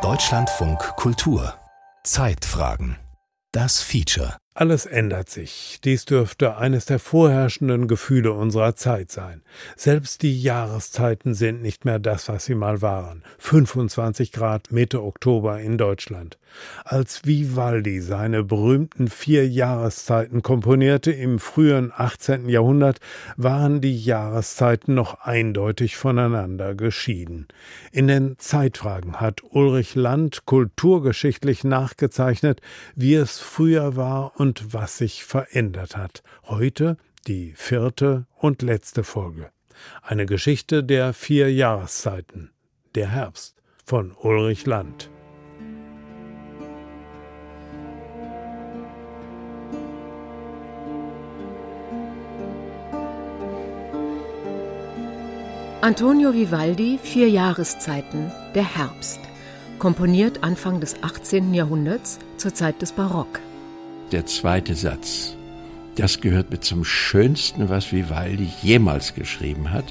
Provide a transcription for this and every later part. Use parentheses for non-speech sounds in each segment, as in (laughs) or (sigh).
Deutschlandfunk Kultur. Zeitfragen. Das Feature alles ändert sich. Dies dürfte eines der vorherrschenden Gefühle unserer Zeit sein. Selbst die Jahreszeiten sind nicht mehr das, was sie mal waren. 25 Grad Mitte Oktober in Deutschland. Als Vivaldi seine berühmten vier Jahreszeiten komponierte im frühen 18. Jahrhundert, waren die Jahreszeiten noch eindeutig voneinander geschieden. In den Zeitfragen hat Ulrich Land kulturgeschichtlich nachgezeichnet, wie es früher war und was sich verändert hat. Heute die vierte und letzte Folge. Eine Geschichte der vier Jahreszeiten. Der Herbst von Ulrich Land. Antonio Vivaldi, Vier Jahreszeiten, der Herbst. Komponiert Anfang des 18. Jahrhunderts zur Zeit des Barock der zweite Satz. Das gehört mit zum Schönsten, was Vivaldi jemals geschrieben hat.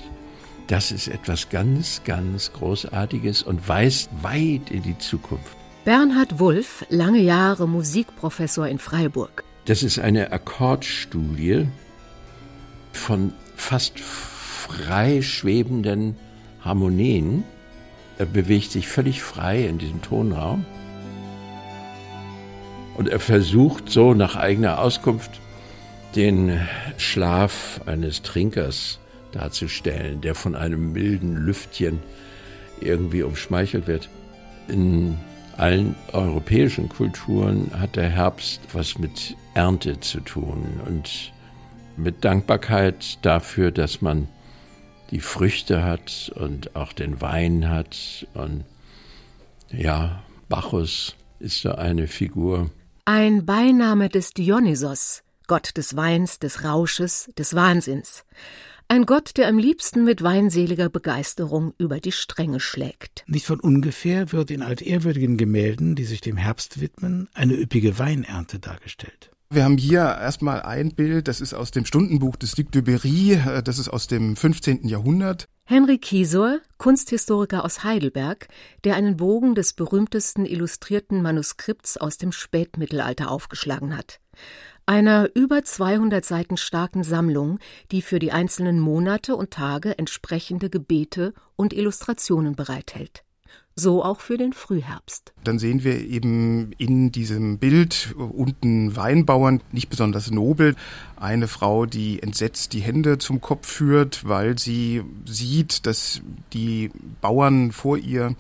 Das ist etwas ganz, ganz Großartiges und weist weit in die Zukunft. Bernhard Wulff, lange Jahre Musikprofessor in Freiburg. Das ist eine Akkordstudie von fast frei schwebenden Harmonien. Er bewegt sich völlig frei in diesem Tonraum. Und er versucht so nach eigener Auskunft den Schlaf eines Trinkers darzustellen, der von einem milden Lüftchen irgendwie umschmeichelt wird. In allen europäischen Kulturen hat der Herbst was mit Ernte zu tun und mit Dankbarkeit dafür, dass man die Früchte hat und auch den Wein hat. Und ja, Bacchus ist so eine Figur, ein Beiname des Dionysos, Gott des Weins, des Rausches, des Wahnsinns. Ein Gott, der am liebsten mit weinseliger Begeisterung über die Stränge schlägt. Nicht von ungefähr wird in altehrwürdigen Gemälden, die sich dem Herbst widmen, eine üppige Weinernte dargestellt. Wir haben hier erstmal ein Bild, das ist aus dem Stundenbuch des Duc de Berry, äh, das ist aus dem 15. Jahrhundert. Henry Kiesor, Kunsthistoriker aus Heidelberg, der einen Bogen des berühmtesten illustrierten Manuskripts aus dem Spätmittelalter aufgeschlagen hat. Einer über 200 Seiten starken Sammlung, die für die einzelnen Monate und Tage entsprechende Gebete und Illustrationen bereithält so auch für den Frühherbst. Dann sehen wir eben in diesem Bild unten Weinbauern, nicht besonders nobel, eine Frau, die entsetzt die Hände zum Kopf führt, weil sie sieht, dass die Bauern vor ihr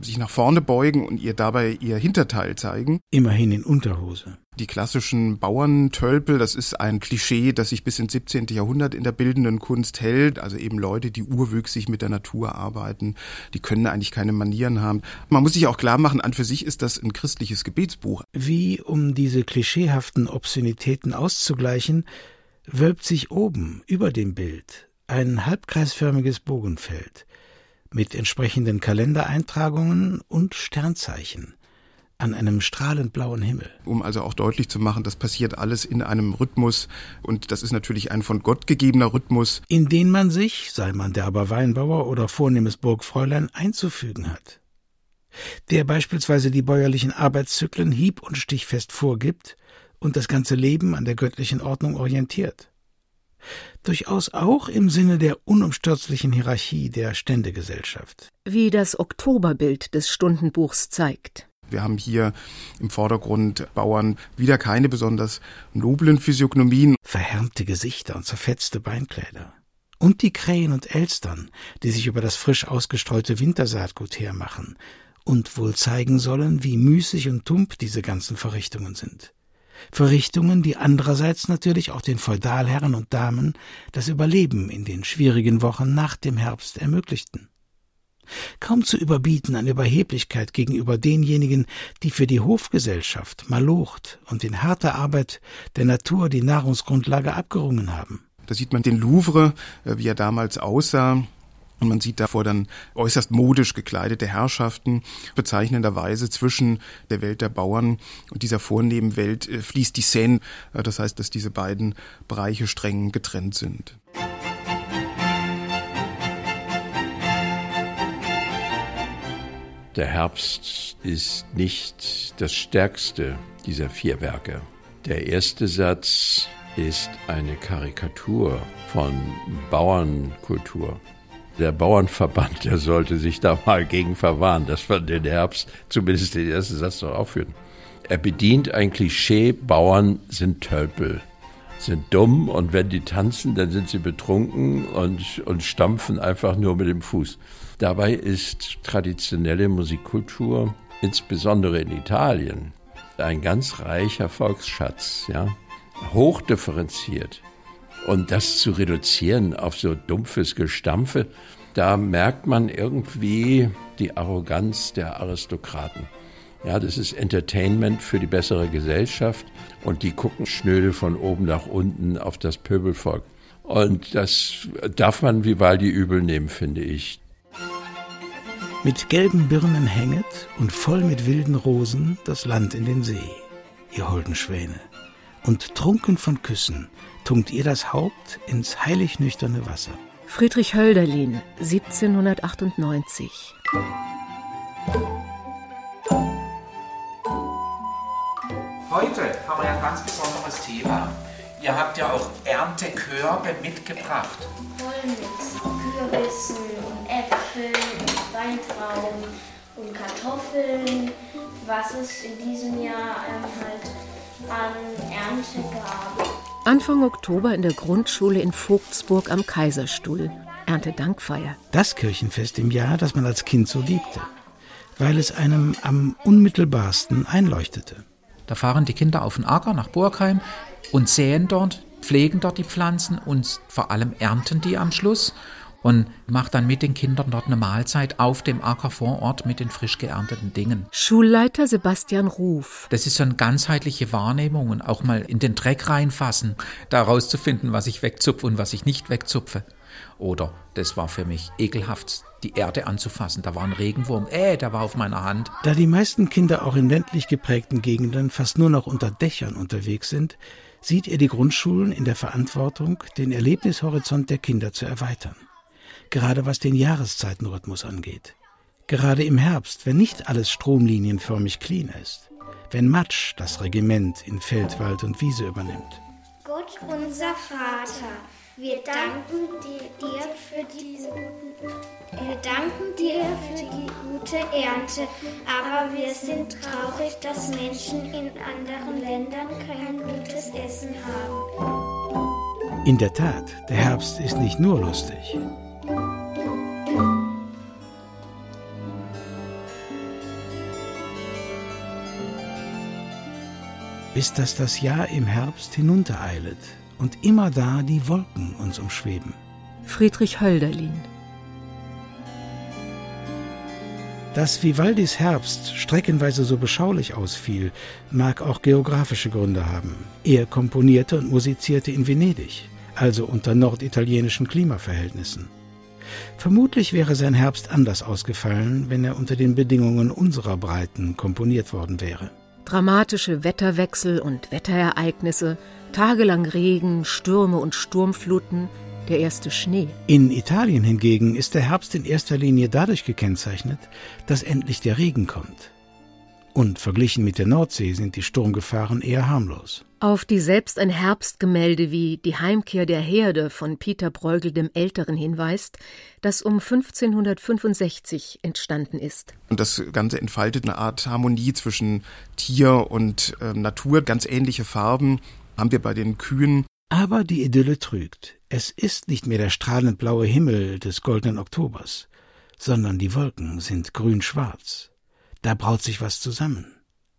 sich nach vorne beugen und ihr dabei ihr Hinterteil zeigen. Immerhin in Unterhose. Die klassischen Bauerntölpel, das ist ein Klischee, das sich bis ins 17. Jahrhundert in der bildenden Kunst hält. Also eben Leute, die urwüchsig mit der Natur arbeiten, die können eigentlich keine Manieren haben. Man muss sich auch klar machen, an für sich ist das ein christliches Gebetsbuch. Wie, um diese klischeehaften Obszönitäten auszugleichen, wölbt sich oben über dem Bild ein halbkreisförmiges Bogenfeld mit entsprechenden Kalendereintragungen und Sternzeichen an einem strahlend blauen Himmel. Um also auch deutlich zu machen, das passiert alles in einem Rhythmus und das ist natürlich ein von Gott gegebener Rhythmus. In den man sich, sei man derber Weinbauer oder vornehmes Burgfräulein, einzufügen hat. Der beispielsweise die bäuerlichen Arbeitszyklen hieb- und stichfest vorgibt und das ganze Leben an der göttlichen Ordnung orientiert. Durchaus auch im Sinne der unumstürzlichen Hierarchie der Ständegesellschaft. Wie das Oktoberbild des Stundenbuchs zeigt. Wir haben hier im Vordergrund Bauern wieder keine besonders noblen Physiognomien. Verhärmte Gesichter und zerfetzte Beinkleider. Und die Krähen und Elstern, die sich über das frisch ausgestreute Wintersaatgut hermachen und wohl zeigen sollen, wie müßig und tump diese ganzen Verrichtungen sind. Verrichtungen, die andererseits natürlich auch den Feudalherren und Damen das Überleben in den schwierigen Wochen nach dem Herbst ermöglichten kaum zu überbieten an Überheblichkeit gegenüber denjenigen, die für die Hofgesellschaft, Malocht und in harter Arbeit der Natur die Nahrungsgrundlage abgerungen haben. Da sieht man den Louvre, äh, wie er damals aussah. Und man sieht davor dann äußerst modisch gekleidete Herrschaften. Bezeichnenderweise zwischen der Welt der Bauern und dieser vornehmen Welt äh, fließt die Seine. Äh, das heißt, dass diese beiden Bereiche streng getrennt sind. Der Herbst ist nicht das stärkste dieser vier Werke. Der erste Satz ist eine Karikatur von Bauernkultur. Der Bauernverband, der sollte sich da mal gegen verwahren, dass wir den Herbst zumindest den ersten Satz noch aufführen. Er bedient ein Klischee, Bauern sind Tölpel, sind dumm und wenn die tanzen, dann sind sie betrunken und, und stampfen einfach nur mit dem Fuß. Dabei ist traditionelle Musikkultur, insbesondere in Italien, ein ganz reicher Volksschatz, ja, hochdifferenziert. Und das zu reduzieren auf so dumpfes Gestampfe, da merkt man irgendwie die Arroganz der Aristokraten. Ja, das ist Entertainment für die bessere Gesellschaft und die gucken schnöde von oben nach unten auf das Pöbelvolk. Und das darf man Vivaldi übel nehmen, finde ich. Mit gelben Birnen hänget und voll mit wilden Rosen das Land in den See, ihr holden Schwäne. Und trunken von Küssen tunkt ihr das Haupt ins heilig nüchterne Wasser. Friedrich Hölderlin, 1798. Heute haben wir ja ein ganz besonderes Thema. Ihr habt ja auch Erntekörbe mitgebracht. Voll mit Kürbissen und Äpfeln und Weintrauben und Kartoffeln, was es in diesem Jahr ähm, halt an Ernte gab. Anfang Oktober in der Grundschule in Vogtsburg am Kaiserstuhl. Erntedankfeier. Das Kirchenfest im Jahr, das man als Kind so liebte, weil es einem am unmittelbarsten einleuchtete. Da fahren die Kinder auf den Acker nach Burgheim und säen dort, pflegen dort die Pflanzen und vor allem ernten die am Schluss und macht dann mit den Kindern dort eine Mahlzeit auf dem Acker vor Ort mit den frisch geernteten Dingen. Schulleiter Sebastian Ruf. Das ist so eine ganzheitliche Wahrnehmung und auch mal in den Dreck reinfassen, da rauszufinden, was ich wegzupfe und was ich nicht wegzupfe. Oder das war für mich ekelhaft, die Erde anzufassen. Da war ein Regenwurm, äh, der war auf meiner Hand. Da die meisten Kinder auch in ländlich geprägten Gegenden fast nur noch unter Dächern unterwegs sind, sieht er die Grundschulen in der Verantwortung, den Erlebnishorizont der Kinder zu erweitern. Gerade was den Jahreszeitenrhythmus angeht. Gerade im Herbst, wenn nicht alles stromlinienförmig clean ist. Wenn Matsch das Regiment in Feld, Wald und Wiese übernimmt. Gott unser Vater, wir danken dir für diese wir danken dir für die gute Ernte, aber wir sind traurig, dass Menschen in anderen Ländern kein gutes Essen haben. In der Tat, der Herbst ist nicht nur lustig. Bis dass das Jahr im Herbst hinuntereilet und immer da die Wolken uns umschweben. Friedrich Hölderlin. Dass Vivaldis Herbst streckenweise so beschaulich ausfiel, mag auch geografische Gründe haben. Er komponierte und musizierte in Venedig, also unter norditalienischen Klimaverhältnissen. Vermutlich wäre sein Herbst anders ausgefallen, wenn er unter den Bedingungen unserer Breiten komponiert worden wäre. Dramatische Wetterwechsel und Wetterereignisse, tagelang Regen, Stürme und Sturmfluten, der erste Schnee. In Italien hingegen ist der Herbst in erster Linie dadurch gekennzeichnet, dass endlich der Regen kommt. Und verglichen mit der Nordsee sind die Sturmgefahren eher harmlos. Auf die selbst ein Herbstgemälde wie Die Heimkehr der Herde von Peter Bruegel dem Älteren hinweist, das um 1565 entstanden ist. Und das Ganze entfaltet eine Art Harmonie zwischen Tier und äh, Natur, ganz ähnliche Farben haben wir bei den Kühen. Aber die Idylle trügt. Es ist nicht mehr der strahlend blaue Himmel des goldenen Oktobers, sondern die Wolken sind grün-schwarz. Da braut sich was zusammen.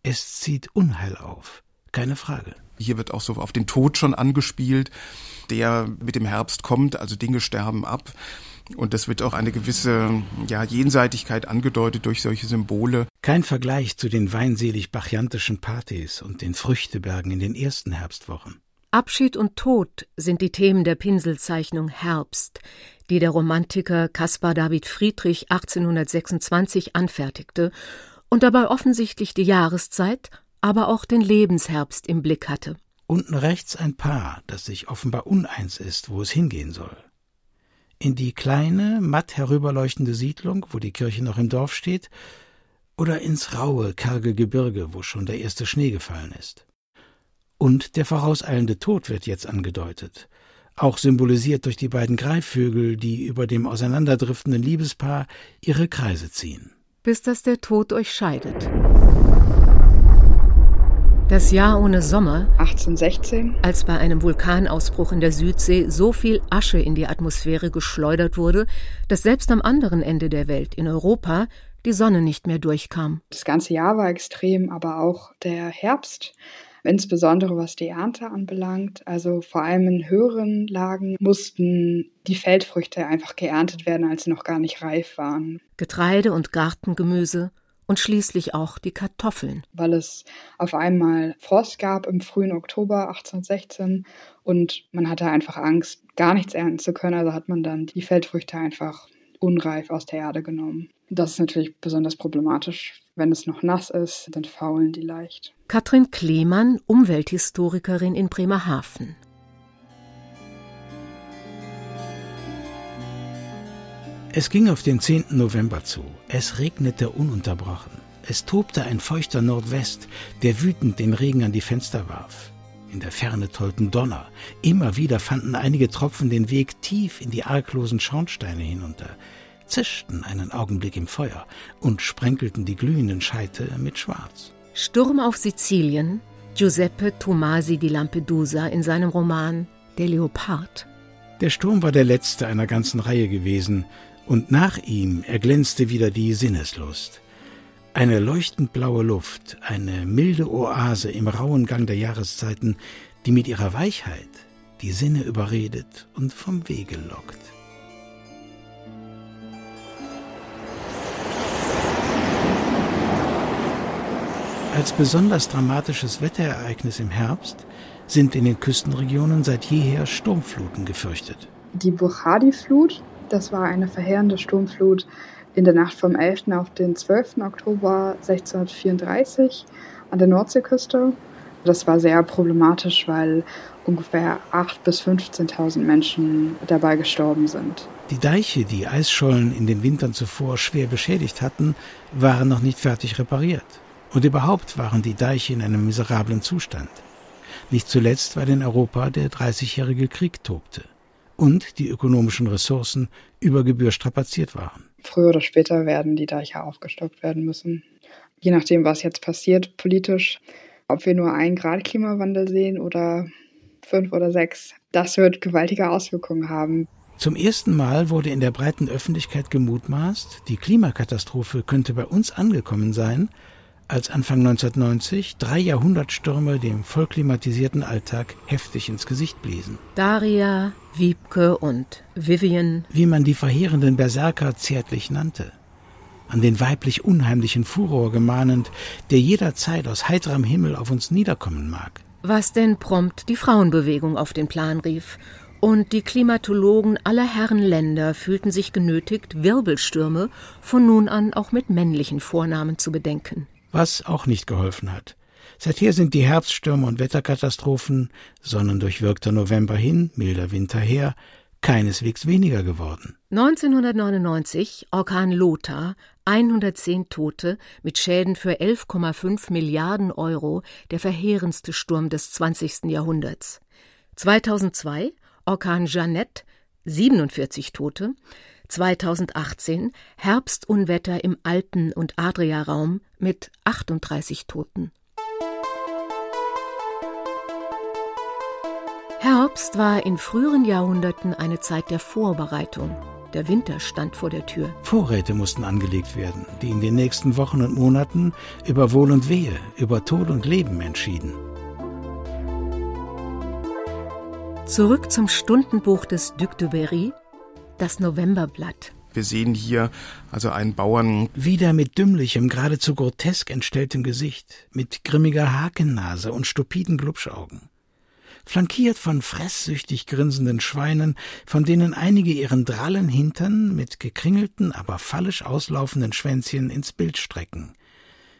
Es zieht Unheil auf, keine Frage. Hier wird auch so auf den Tod schon angespielt, der mit dem Herbst kommt, also Dinge sterben ab. Und das wird auch eine gewisse ja, Jenseitigkeit angedeutet durch solche Symbole. Kein Vergleich zu den weinselig-bachiantischen Partys und den Früchtebergen in den ersten Herbstwochen. Abschied und Tod sind die Themen der Pinselzeichnung Herbst, die der Romantiker Caspar David Friedrich 1826 anfertigte und dabei offensichtlich die Jahreszeit, aber auch den Lebensherbst im Blick hatte. Unten rechts ein Paar, das sich offenbar uneins ist, wo es hingehen soll. In die kleine, matt herüberleuchtende Siedlung, wo die Kirche noch im Dorf steht, oder ins raue, karge Gebirge, wo schon der erste Schnee gefallen ist. Und der vorauseilende Tod wird jetzt angedeutet, auch symbolisiert durch die beiden Greifvögel, die über dem auseinanderdriftenden Liebespaar ihre Kreise ziehen. Bis dass der Tod euch scheidet. Das Jahr ohne Sommer, 1816, als bei einem Vulkanausbruch in der Südsee so viel Asche in die Atmosphäre geschleudert wurde, dass selbst am anderen Ende der Welt, in Europa, die Sonne nicht mehr durchkam. Das ganze Jahr war extrem, aber auch der Herbst, insbesondere was die Ernte anbelangt. Also vor allem in höheren Lagen mussten die Feldfrüchte einfach geerntet werden, als sie noch gar nicht reif waren. Getreide und Gartengemüse, und schließlich auch die Kartoffeln. Weil es auf einmal Frost gab im frühen Oktober 1816 und man hatte einfach Angst, gar nichts ernten zu können. Also hat man dann die Feldfrüchte einfach unreif aus der Erde genommen. Das ist natürlich besonders problematisch. Wenn es noch nass ist, dann faulen die leicht. Katrin Klemann, Umwelthistorikerin in Bremerhaven. Es ging auf den 10. November zu. Es regnete ununterbrochen. Es tobte ein feuchter Nordwest, der wütend den Regen an die Fenster warf. In der Ferne tollten Donner. Immer wieder fanden einige Tropfen den Weg tief in die arglosen Schornsteine hinunter, zischten einen Augenblick im Feuer und sprenkelten die glühenden Scheite mit Schwarz. Sturm auf Sizilien, Giuseppe Tomasi di Lampedusa in seinem Roman Der Leopard. Der Sturm war der letzte einer ganzen Reihe gewesen, und nach ihm erglänzte wieder die Sinneslust. Eine leuchtend blaue Luft, eine milde Oase im rauen Gang der Jahreszeiten, die mit ihrer Weichheit die Sinne überredet und vom Wege lockt. Als besonders dramatisches Wetterereignis im Herbst sind in den Küstenregionen seit jeher Sturmfluten gefürchtet. Die Buchadi-Flut das war eine verheerende Sturmflut in der Nacht vom 11. auf den 12. Oktober 1634 an der Nordseeküste. Das war sehr problematisch, weil ungefähr 8.000 bis 15.000 Menschen dabei gestorben sind. Die Deiche, die Eisschollen in den Wintern zuvor schwer beschädigt hatten, waren noch nicht fertig repariert. Und überhaupt waren die Deiche in einem miserablen Zustand. Nicht zuletzt, weil in Europa der Dreißigjährige Krieg tobte und die ökonomischen Ressourcen über Gebühr strapaziert waren. Früher oder später werden die Deiche aufgestockt werden müssen. Je nachdem, was jetzt passiert politisch, ob wir nur einen Grad Klimawandel sehen oder fünf oder sechs, das wird gewaltige Auswirkungen haben. Zum ersten Mal wurde in der breiten Öffentlichkeit gemutmaßt, die Klimakatastrophe könnte bei uns angekommen sein, als Anfang 1990 drei Jahrhundertstürme dem vollklimatisierten Alltag heftig ins Gesicht bliesen. Daria, Wiebke und Vivian, wie man die verheerenden Berserker zärtlich nannte, an den weiblich unheimlichen Furor gemahnend, der jederzeit aus heiterem Himmel auf uns niederkommen mag. Was denn prompt die Frauenbewegung auf den Plan rief und die Klimatologen aller Herrenländer fühlten sich genötigt, Wirbelstürme von nun an auch mit männlichen Vornamen zu bedenken was auch nicht geholfen hat. Seither sind die Herbststürme und Wetterkatastrophen, sonnendurchwirkter November hin, milder Winter her, keineswegs weniger geworden. 1999 Orkan Lothar, 110 Tote mit Schäden für 11,5 Milliarden Euro, der verheerendste Sturm des 20. Jahrhunderts. 2002 Orkan Jeannette, 47 Tote. 2018 Herbstunwetter im Alpen- und Adriaraum mit 38 Toten. Herbst war in früheren Jahrhunderten eine Zeit der Vorbereitung. Der Winter stand vor der Tür. Vorräte mussten angelegt werden, die in den nächsten Wochen und Monaten über Wohl und Wehe, über Tod und Leben entschieden. Zurück zum Stundenbuch des Duc de Berry das Novemberblatt. Wir sehen hier also einen Bauern. Wieder mit dümmlichem, geradezu grotesk entstelltem Gesicht, mit grimmiger Hakennase und stupiden Glubschaugen. Flankiert von fresssüchtig grinsenden Schweinen, von denen einige ihren drallen Hintern mit gekringelten, aber fallisch auslaufenden Schwänzchen ins Bild strecken.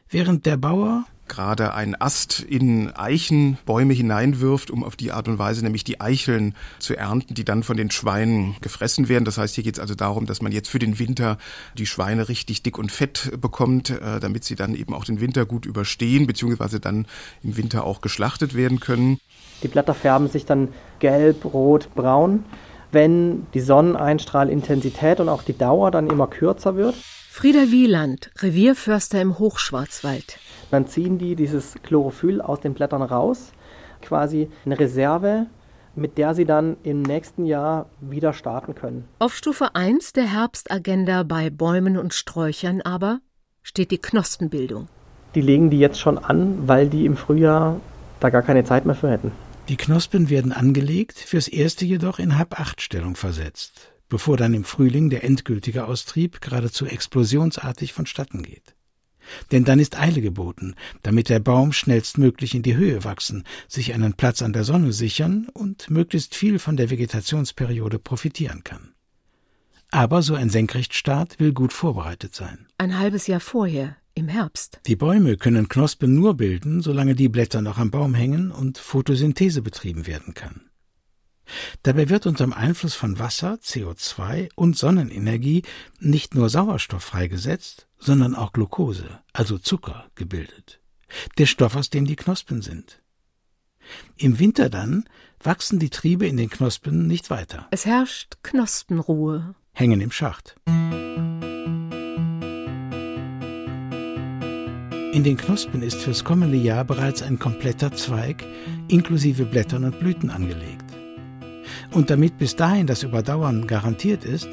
Während der Bauer, gerade einen Ast in Eichenbäume hineinwirft, um auf die Art und Weise nämlich die Eicheln zu ernten, die dann von den Schweinen gefressen werden. Das heißt, hier geht es also darum, dass man jetzt für den Winter die Schweine richtig dick und fett bekommt, äh, damit sie dann eben auch den Winter gut überstehen, beziehungsweise dann im Winter auch geschlachtet werden können. Die Blätter färben sich dann gelb, rot, braun, wenn die Sonneneinstrahlintensität und auch die Dauer dann immer kürzer wird. Frieder Wieland, Revierförster im Hochschwarzwald. Dann ziehen die dieses Chlorophyll aus den Blättern raus, quasi eine Reserve, mit der sie dann im nächsten Jahr wieder starten können. Auf Stufe 1 der Herbstagenda bei Bäumen und Sträuchern aber steht die Knospenbildung. Die legen die jetzt schon an, weil die im Frühjahr da gar keine Zeit mehr für hätten. Die Knospen werden angelegt, fürs erste jedoch in Hab-Acht-Stellung versetzt bevor dann im Frühling der endgültige Austrieb geradezu explosionsartig vonstatten geht. Denn dann ist Eile geboten, damit der Baum schnellstmöglich in die Höhe wachsen, sich einen Platz an der Sonne sichern und möglichst viel von der Vegetationsperiode profitieren kann. Aber so ein Senkrechtstart will gut vorbereitet sein. Ein halbes Jahr vorher, im Herbst. Die Bäume können Knospen nur bilden, solange die Blätter noch am Baum hängen und Photosynthese betrieben werden kann. Dabei wird unter dem Einfluss von Wasser, CO2 und Sonnenenergie nicht nur Sauerstoff freigesetzt, sondern auch Glucose, also Zucker, gebildet. Der Stoff, aus dem die Knospen sind. Im Winter dann wachsen die Triebe in den Knospen nicht weiter. Es herrscht Knospenruhe. Hängen im Schacht. In den Knospen ist fürs kommende Jahr bereits ein kompletter Zweig inklusive Blättern und Blüten angelegt. Und damit bis dahin das Überdauern garantiert ist,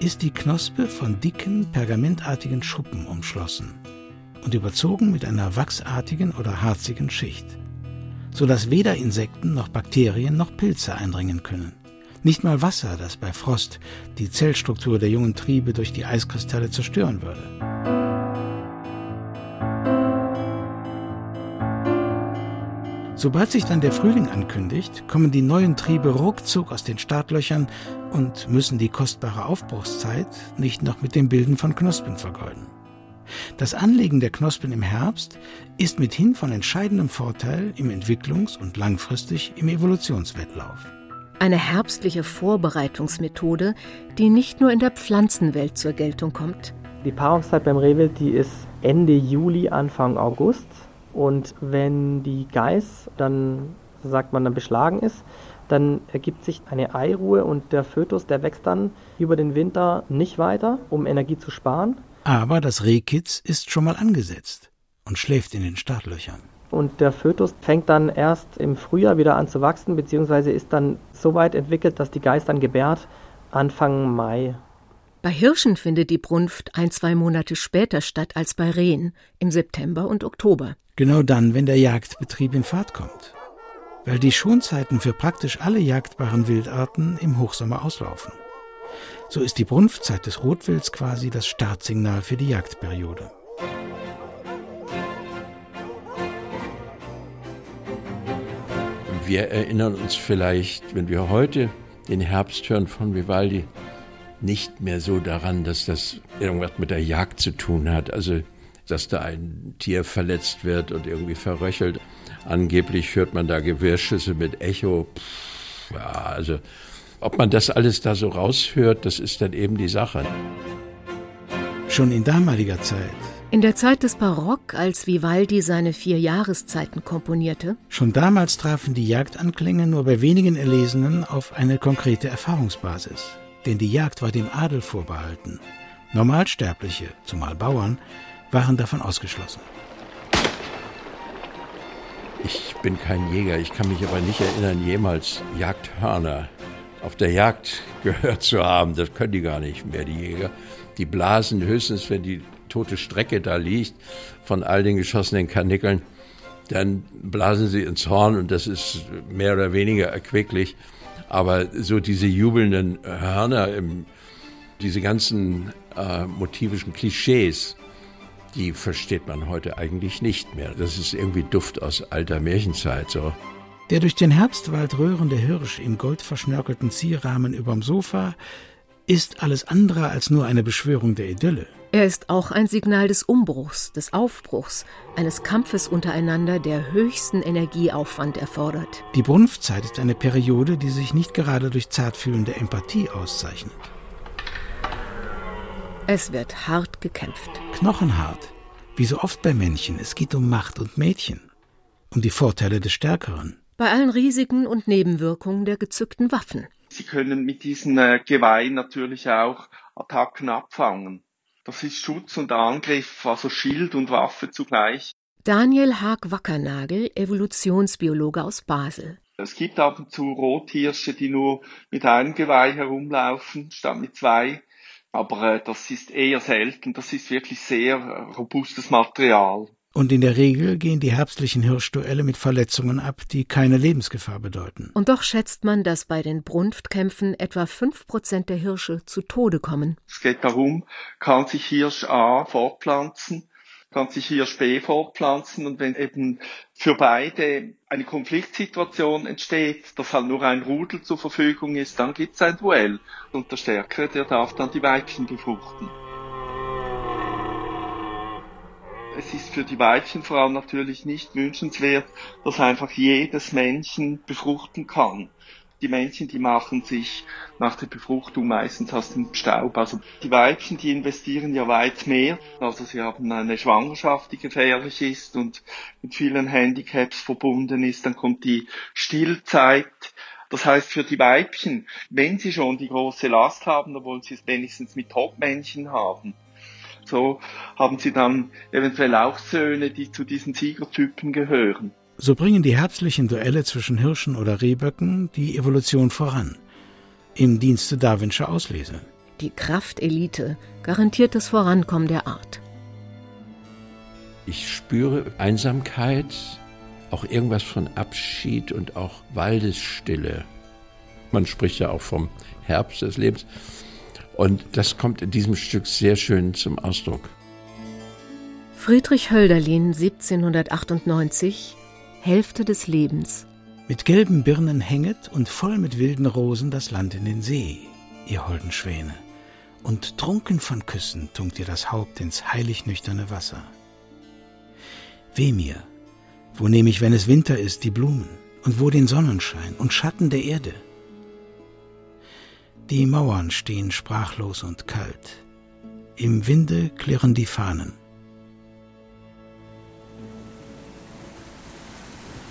ist die Knospe von dicken, pergamentartigen Schuppen umschlossen und überzogen mit einer wachsartigen oder harzigen Schicht, sodass weder Insekten noch Bakterien noch Pilze eindringen können. Nicht mal Wasser, das bei Frost die Zellstruktur der jungen Triebe durch die Eiskristalle zerstören würde. Sobald sich dann der Frühling ankündigt, kommen die neuen Triebe ruckzuck aus den Startlöchern und müssen die kostbare Aufbruchszeit nicht noch mit dem Bilden von Knospen vergeuden. Das Anlegen der Knospen im Herbst ist mithin von entscheidendem Vorteil im Entwicklungs- und langfristig im Evolutionswettlauf. Eine herbstliche Vorbereitungsmethode, die nicht nur in der Pflanzenwelt zur Geltung kommt. Die Paarungszeit beim Rehwild, die ist Ende Juli, Anfang August. Und wenn die Geiß dann, sagt man, dann beschlagen ist, dann ergibt sich eine Eiruhe und der Fötus, der wächst dann über den Winter nicht weiter, um Energie zu sparen. Aber das Rehkitz ist schon mal angesetzt und schläft in den Startlöchern. Und der Fötus fängt dann erst im Frühjahr wieder an zu wachsen, beziehungsweise ist dann so weit entwickelt, dass die Geiß dann gebärt Anfang Mai. Bei Hirschen findet die Brunft ein, zwei Monate später statt als bei Rehen, im September und Oktober. Genau dann, wenn der Jagdbetrieb in Fahrt kommt. Weil die Schonzeiten für praktisch alle jagdbaren Wildarten im Hochsommer auslaufen. So ist die Brunftzeit des Rotwilds quasi das Startsignal für die Jagdperiode. Wir erinnern uns vielleicht, wenn wir heute den Herbst hören von Vivaldi, nicht mehr so daran, dass das irgendwas mit der Jagd zu tun hat. Also dass da ein Tier verletzt wird und irgendwie verröchelt. Angeblich hört man da Gewirrschüsse mit Echo. Pff, ja, also ob man das alles da so raushört, das ist dann eben die Sache. Schon in damaliger Zeit. In der Zeit des Barock, als Vivaldi seine vier Jahreszeiten komponierte? Schon damals trafen die Jagdanklänge nur bei wenigen Erlesenen auf eine konkrete Erfahrungsbasis. Denn die Jagd war dem Adel vorbehalten. Normalsterbliche, zumal Bauern, waren davon ausgeschlossen. Ich bin kein Jäger, ich kann mich aber nicht erinnern, jemals Jagdhörner auf der Jagd (laughs) gehört zu haben. Das können die gar nicht mehr, die Jäger. Die blasen höchstens, wenn die tote Strecke da liegt, von all den geschossenen Karnickeln, dann blasen sie ins Horn und das ist mehr oder weniger erquicklich. Aber so diese jubelnden Hörner, diese ganzen äh, motivischen Klischees, die versteht man heute eigentlich nicht mehr. Das ist irgendwie Duft aus alter Märchenzeit so. Der durch den Herbstwald röhrende Hirsch im goldverschnörkelten Zierrahmen überm Sofa ist alles andere als nur eine Beschwörung der Idylle. Er ist auch ein Signal des Umbruchs, des Aufbruchs, eines Kampfes untereinander, der höchsten Energieaufwand erfordert. Die Brunftzeit ist eine Periode, die sich nicht gerade durch zartfühlende Empathie auszeichnet. Es wird hart gekämpft. Knochenhart. Wie so oft bei Männchen, es geht um Macht und Mädchen. Um die Vorteile des Stärkeren. Bei allen Risiken und Nebenwirkungen der gezückten Waffen. Sie können mit diesen äh, Geweihen natürlich auch Attacken abfangen. Das ist Schutz und Angriff, also Schild und Waffe zugleich. Daniel Haag-Wackernagel, Evolutionsbiologe aus Basel. Es gibt ab und zu Rothirsche, die nur mit einem Geweih herumlaufen, statt mit zwei. Aber äh, das ist eher selten. Das ist wirklich sehr äh, robustes Material. Und in der Regel gehen die herbstlichen Hirschduelle mit Verletzungen ab, die keine Lebensgefahr bedeuten. Und doch schätzt man, dass bei den Brunftkämpfen etwa fünf Prozent der Hirsche zu Tode kommen. Es geht darum, kann sich Hirsch A fortpflanzen, kann sich Hirsch B fortpflanzen und wenn eben für beide eine Konfliktsituation entsteht, dass halt nur ein Rudel zur Verfügung ist, dann gibt es ein Duell und der Stärkere, der darf dann die Weibchen befruchten. es ist für die Weibchenfrau natürlich nicht wünschenswert, dass einfach jedes Männchen befruchten kann. Die Männchen, die machen sich nach der Befruchtung meistens aus dem Staub. Also die Weibchen, die investieren ja weit mehr. Also sie haben eine Schwangerschaft, die gefährlich ist und mit vielen Handicaps verbunden ist. Dann kommt die Stillzeit. Das heißt, für die Weibchen, wenn sie schon die große Last haben, dann wollen sie es wenigstens mit Topmännchen haben. So haben sie dann eventuell auch Söhne, die zu diesen Siegertypen gehören. So bringen die herbstlichen Duelle zwischen Hirschen oder Rehböcken die Evolution voran. Im Dienste Darwinscher Auslese. Die Kraftelite garantiert das Vorankommen der Art. Ich spüre Einsamkeit, auch irgendwas von Abschied und auch Waldesstille. Man spricht ja auch vom Herbst des Lebens. Und das kommt in diesem Stück sehr schön zum Ausdruck. Friedrich Hölderlin 1798 Hälfte des Lebens. Mit gelben Birnen hänget und voll mit wilden Rosen das Land in den See, ihr holden Schwäne, und trunken von Küssen tunkt ihr das Haupt ins heilig nüchterne Wasser. Weh mir, wo nehm ich, wenn es Winter ist, die Blumen, und wo den Sonnenschein und Schatten der Erde? Die Mauern stehen sprachlos und kalt. Im Winde klirren die Fahnen.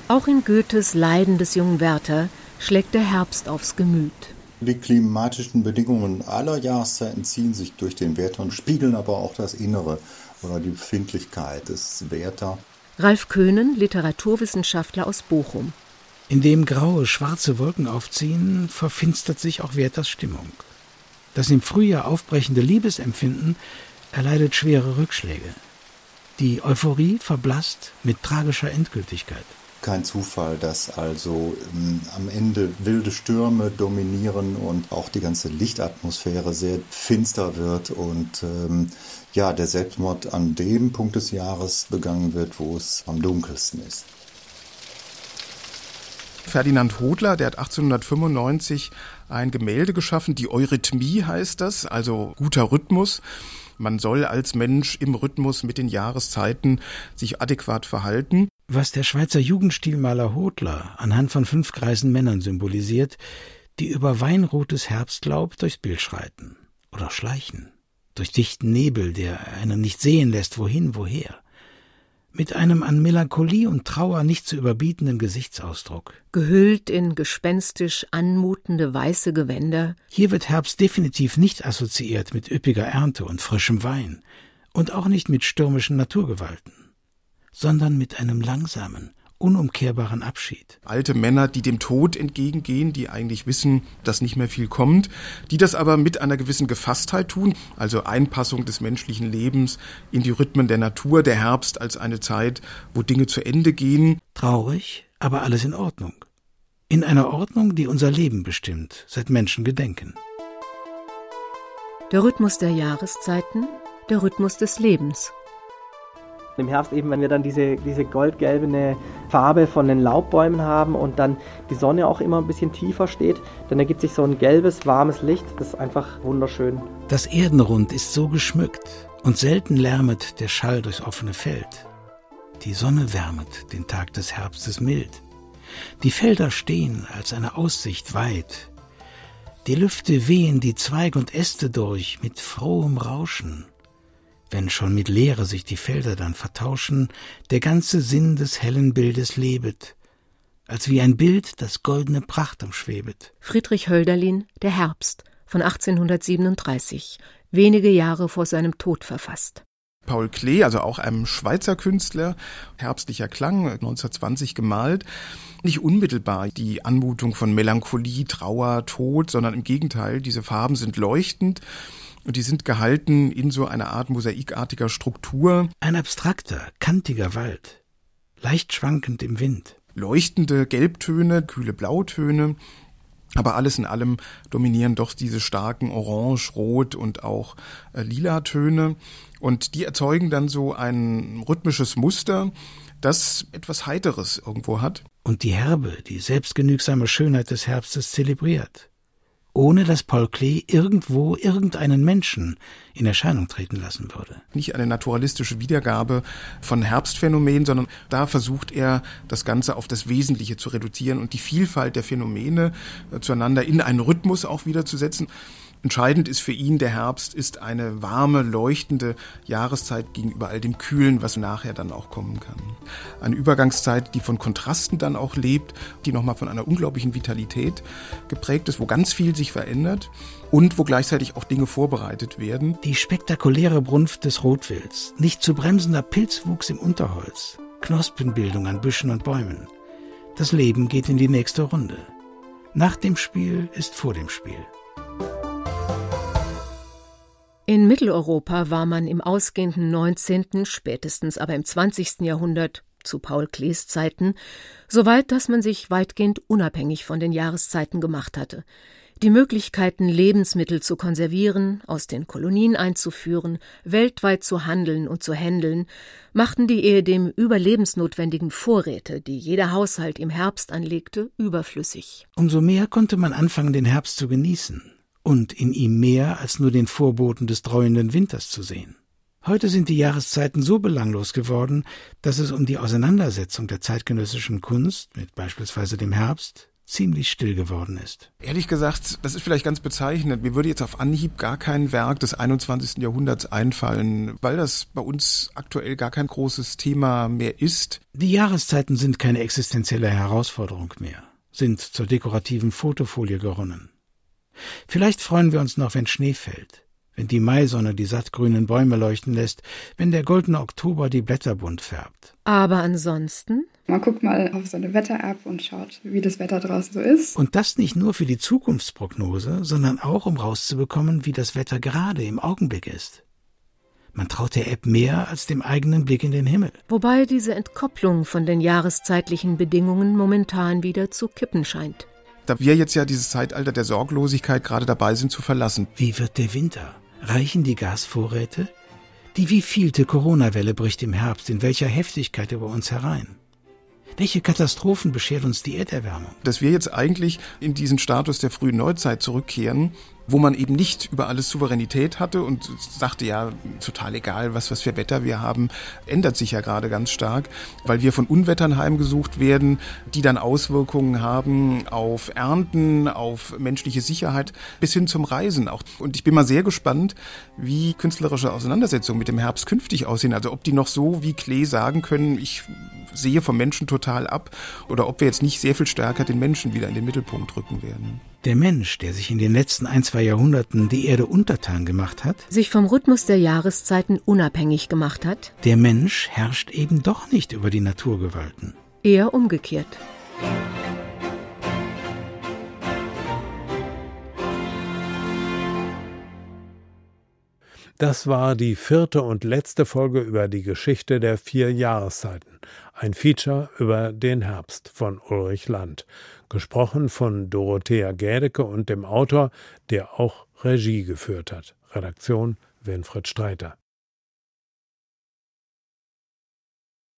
Auch in Goethes Leiden des jungen Werther schlägt der Herbst aufs Gemüt. Die klimatischen Bedingungen aller Jahreszeiten ziehen sich durch den Werther und spiegeln aber auch das Innere oder die Befindlichkeit des Werther. Ralf Köhnen, Literaturwissenschaftler aus Bochum. Indem graue, schwarze Wolken aufziehen, verfinstert sich auch Werthers Stimmung. Das im Frühjahr aufbrechende Liebesempfinden erleidet schwere Rückschläge. Die Euphorie verblasst mit tragischer Endgültigkeit. Kein Zufall, dass also ähm, am Ende wilde Stürme dominieren und auch die ganze Lichtatmosphäre sehr finster wird und ähm, ja, der Selbstmord an dem Punkt des Jahres begangen wird, wo es am dunkelsten ist. Ferdinand Hodler, der hat 1895 ein Gemälde geschaffen, die Eurythmie heißt das, also guter Rhythmus. Man soll als Mensch im Rhythmus mit den Jahreszeiten sich adäquat verhalten. Was der Schweizer Jugendstilmaler Hodler anhand von fünf greisen Männern symbolisiert, die über weinrotes Herbstlaub durchs Bild schreiten oder schleichen, durch dichten Nebel, der einen nicht sehen lässt, wohin, woher mit einem an Melancholie und Trauer nicht zu überbietenden Gesichtsausdruck. Gehüllt in gespenstisch anmutende weiße Gewänder. Hier wird Herbst definitiv nicht assoziiert mit üppiger Ernte und frischem Wein und auch nicht mit stürmischen Naturgewalten, sondern mit einem langsamen, unumkehrbaren Abschied. Alte Männer, die dem Tod entgegengehen, die eigentlich wissen, dass nicht mehr viel kommt, die das aber mit einer gewissen Gefasstheit tun, also Einpassung des menschlichen Lebens in die Rhythmen der Natur, der Herbst als eine Zeit, wo Dinge zu Ende gehen. Traurig, aber alles in Ordnung. In einer Ordnung, die unser Leben bestimmt, seit Menschen gedenken. Der Rhythmus der Jahreszeiten, der Rhythmus des Lebens. Im Herbst eben, wenn wir dann diese, diese goldgelbene Farbe von den Laubbäumen haben und dann die Sonne auch immer ein bisschen tiefer steht, dann ergibt sich so ein gelbes, warmes Licht. Das ist einfach wunderschön. Das Erdenrund ist so geschmückt Und selten lärmet der Schall durchs offene Feld. Die Sonne wärmet den Tag des Herbstes mild. Die Felder stehen als eine Aussicht weit. Die Lüfte wehen die Zweig und Äste durch mit frohem Rauschen. Wenn schon mit Leere sich die Felder dann vertauschen, der ganze Sinn des hellen Bildes lebet, als wie ein Bild, das goldene Pracht umschwebet. Friedrich Hölderlin, Der Herbst von 1837, wenige Jahre vor seinem Tod verfasst. Paul Klee, also auch einem Schweizer Künstler, herbstlicher Klang, 1920 gemalt. Nicht unmittelbar die Anmutung von Melancholie, Trauer, Tod, sondern im Gegenteil, diese Farben sind leuchtend und die sind gehalten in so einer Art mosaikartiger Struktur. Ein abstrakter, kantiger Wald, leicht schwankend im Wind. Leuchtende Gelbtöne, kühle Blautöne, aber alles in allem dominieren doch diese starken Orange, Rot und auch äh, lila Töne. Und die erzeugen dann so ein rhythmisches Muster, das etwas Heiteres irgendwo hat. Und die herbe, die selbstgenügsame Schönheit des Herbstes zelebriert ohne dass Paul Klee irgendwo irgendeinen Menschen in Erscheinung treten lassen würde. Nicht eine naturalistische Wiedergabe von Herbstphänomenen, sondern da versucht er, das Ganze auf das Wesentliche zu reduzieren und die Vielfalt der Phänomene äh, zueinander in einen Rhythmus auch wiederzusetzen. Entscheidend ist für ihn, der Herbst ist eine warme, leuchtende Jahreszeit gegenüber all dem Kühlen, was nachher dann auch kommen kann. Eine Übergangszeit, die von Kontrasten dann auch lebt, die nochmal von einer unglaublichen Vitalität geprägt ist, wo ganz viel sich verändert und wo gleichzeitig auch Dinge vorbereitet werden. Die spektakuläre Brunft des Rotwilds, nicht zu bremsender Pilzwuchs im Unterholz, Knospenbildung an Büschen und Bäumen. Das Leben geht in die nächste Runde. Nach dem Spiel ist vor dem Spiel. In Mitteleuropa war man im ausgehenden 19., spätestens aber im 20. Jahrhundert zu Paul Klees Zeiten so weit, dass man sich weitgehend unabhängig von den Jahreszeiten gemacht hatte. Die Möglichkeiten, Lebensmittel zu konservieren, aus den Kolonien einzuführen, weltweit zu handeln und zu händeln, machten die ehedem überlebensnotwendigen Vorräte, die jeder Haushalt im Herbst anlegte, überflüssig. Umso mehr konnte man anfangen, den Herbst zu genießen und in ihm mehr als nur den Vorboten des dreuenden Winters zu sehen. Heute sind die Jahreszeiten so belanglos geworden, dass es um die Auseinandersetzung der zeitgenössischen Kunst mit beispielsweise dem Herbst ziemlich still geworden ist. Ehrlich gesagt, das ist vielleicht ganz bezeichnend. Mir würde jetzt auf Anhieb gar kein Werk des 21. Jahrhunderts einfallen, weil das bei uns aktuell gar kein großes Thema mehr ist. Die Jahreszeiten sind keine existenzielle Herausforderung mehr, sind zur dekorativen Fotofolie geronnen. Vielleicht freuen wir uns noch, wenn Schnee fällt, wenn die Maisonne die sattgrünen Bäume leuchten lässt, wenn der goldene Oktober die Blätter bunt färbt. Aber ansonsten? Man guckt mal auf so eine Wetter-App und schaut, wie das Wetter draußen so ist. Und das nicht nur für die Zukunftsprognose, sondern auch, um rauszubekommen, wie das Wetter gerade im Augenblick ist. Man traut der App mehr als dem eigenen Blick in den Himmel. Wobei diese Entkopplung von den jahreszeitlichen Bedingungen momentan wieder zu kippen scheint da wir jetzt ja dieses Zeitalter der Sorglosigkeit gerade dabei sind zu verlassen. Wie wird der Winter? Reichen die Gasvorräte? Die wievielte Corona-Welle bricht im Herbst in welcher Heftigkeit über uns herein? Welche Katastrophen beschert uns die Erderwärmung? Dass wir jetzt eigentlich in diesen Status der frühen Neuzeit zurückkehren, wo man eben nicht über alles Souveränität hatte und sagte ja, total egal, was, was für Wetter wir haben, ändert sich ja gerade ganz stark, weil wir von Unwettern heimgesucht werden, die dann Auswirkungen haben auf Ernten, auf menschliche Sicherheit bis hin zum Reisen auch. Und ich bin mal sehr gespannt, wie künstlerische Auseinandersetzungen mit dem Herbst künftig aussehen. Also ob die noch so wie Klee sagen können, ich sehe vom Menschen total ab oder ob wir jetzt nicht sehr viel stärker den Menschen wieder in den Mittelpunkt rücken werden. Der Mensch, der sich in den letzten ein, zwei Jahrhunderten die Erde untertan gemacht hat, sich vom Rhythmus der Jahreszeiten unabhängig gemacht hat, der Mensch herrscht eben doch nicht über die Naturgewalten. Eher umgekehrt. Das war die vierte und letzte Folge über die Geschichte der vier Jahreszeiten. Ein Feature über den Herbst von Ulrich Land. Gesprochen von Dorothea Gädecke und dem Autor, der auch Regie geführt hat. Redaktion Winfried Streiter.